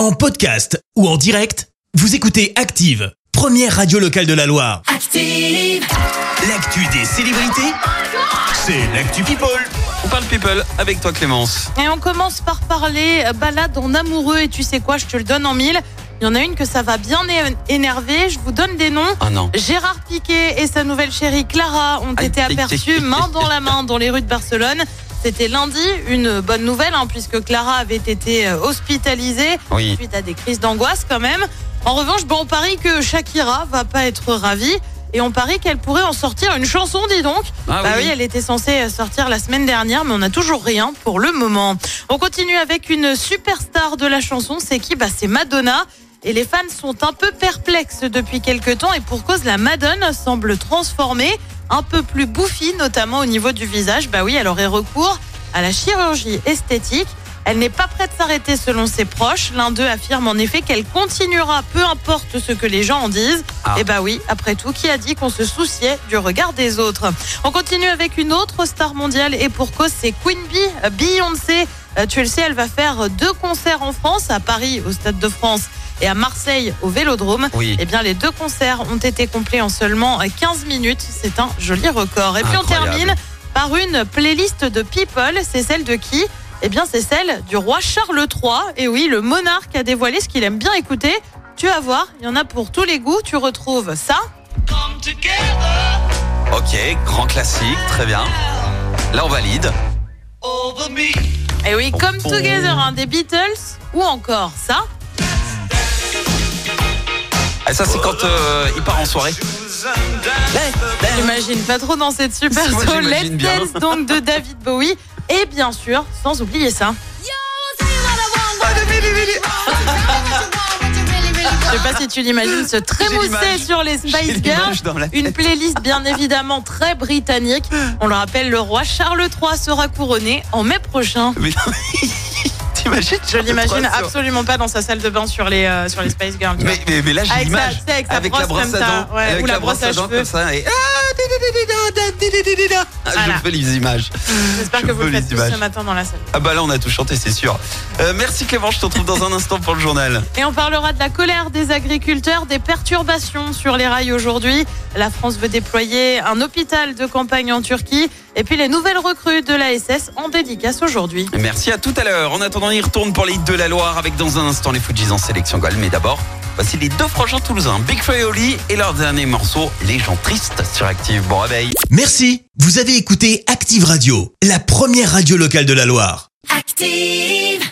En podcast ou en direct, vous écoutez Active, première radio locale de la Loire. Active. L'actu des célébrités, c'est l'actu People. On parle people avec toi Clémence. Et on commence par parler balade en amoureux et tu sais quoi, je te le donne en mille. Il y en a une que ça va bien énerver, je vous donne des noms. Ah non. Gérard Piquet et sa nouvelle chérie Clara ont Aïe, été aïe, aperçus aïe. main dans la main dans les rues de Barcelone. C'était lundi, une bonne nouvelle hein, puisque Clara avait été euh, hospitalisée Oui. suite à des crises d'angoisse quand même. En revanche, bon, on parie que Shakira va pas être ravie et on parie qu'elle pourrait en sortir une chanson, dis donc. Ah bah oui. oui, elle était censée sortir la semaine dernière, mais on n'a toujours rien pour le moment. On continue avec une superstar de la chanson. C'est qui? Bah c'est Madonna. Et les fans sont un peu perplexes depuis quelques temps et pour cause la Madonna semble transformée, un peu plus bouffie, notamment au niveau du visage. Bah oui, elle aurait recours à la chirurgie esthétique. Elle n'est pas prête de s'arrêter selon ses proches. L'un d'eux affirme en effet qu'elle continuera, peu importe ce que les gens en disent. Ah. Et bah oui, après tout, qui a dit qu'on se souciait du regard des autres? On continue avec une autre star mondiale et pour cause, c'est Queen Bee, Beyoncé. Euh, Tu le sais, elle va faire deux concerts en France, à Paris au Stade de France et à Marseille au Vélodrome. Oui. Eh bien, les deux concerts ont été complets en seulement 15 minutes. C'est un joli record. Et puis on termine par une playlist de People. C'est celle de qui? Eh bien, c'est celle du roi Charles III. Et oui, le monarque a dévoilé ce qu'il aime bien écouter. Tu vas voir, il y en a pour tous les goûts. Tu retrouves ça. Ok, grand classique, très bien. Là on valide. Et oui, Come Oh. Together, hein, des Beatles. Ou encore ça. Et ça c'est quand euh, il part en soirée. J'imagine pas trop dans cette super Moi, j'imagine Let's bien. Dance donc de David Bowie. Et bien sûr, sans oublier ça. Je sais pas si tu l'imagines se trémousser l'image. sur les J'ai Spice Girls. l'image dans la Une playlist bien évidemment très britannique. On le rappelle, le roi Charles III sera couronné en mai prochain. Mais non, T'imagines Je l'imagine absolument pas dans sa salle de bain sur les, euh, sur les Spice Girls. Mais, mais, mais là j'ai Avec l'image. la brosse à ça, dents, ouais, avec ou la la brosse brosse à à dents cheveux. comme ça et ah, Voilà. Je fais les images. J'espère je que vous le faites tous ce matin dans la salle. Ah bah là on a tout chanté c'est sûr. Euh, merci Clément, je te retrouve dans un instant pour le journal. Et on parlera de la colère des agriculteurs, des perturbations sur les rails aujourd'hui. La France veut déployer un hôpital de campagne en Turquie. Et puis les nouvelles recrues de la SS en dédicace aujourd'hui. Merci à tout à l'heure. En attendant, il retourne pour les hits de la Loire avec dans un instant les Fujis en sélection Gold. Mais d'abord, voici les deux frangins toulousains, Big Flo et Oli, et leur dernier morceau, Les gens tristes sur Active. Bon réveil. Merci, vous avez écouté Active Radio, la première radio locale de la Loire. Active.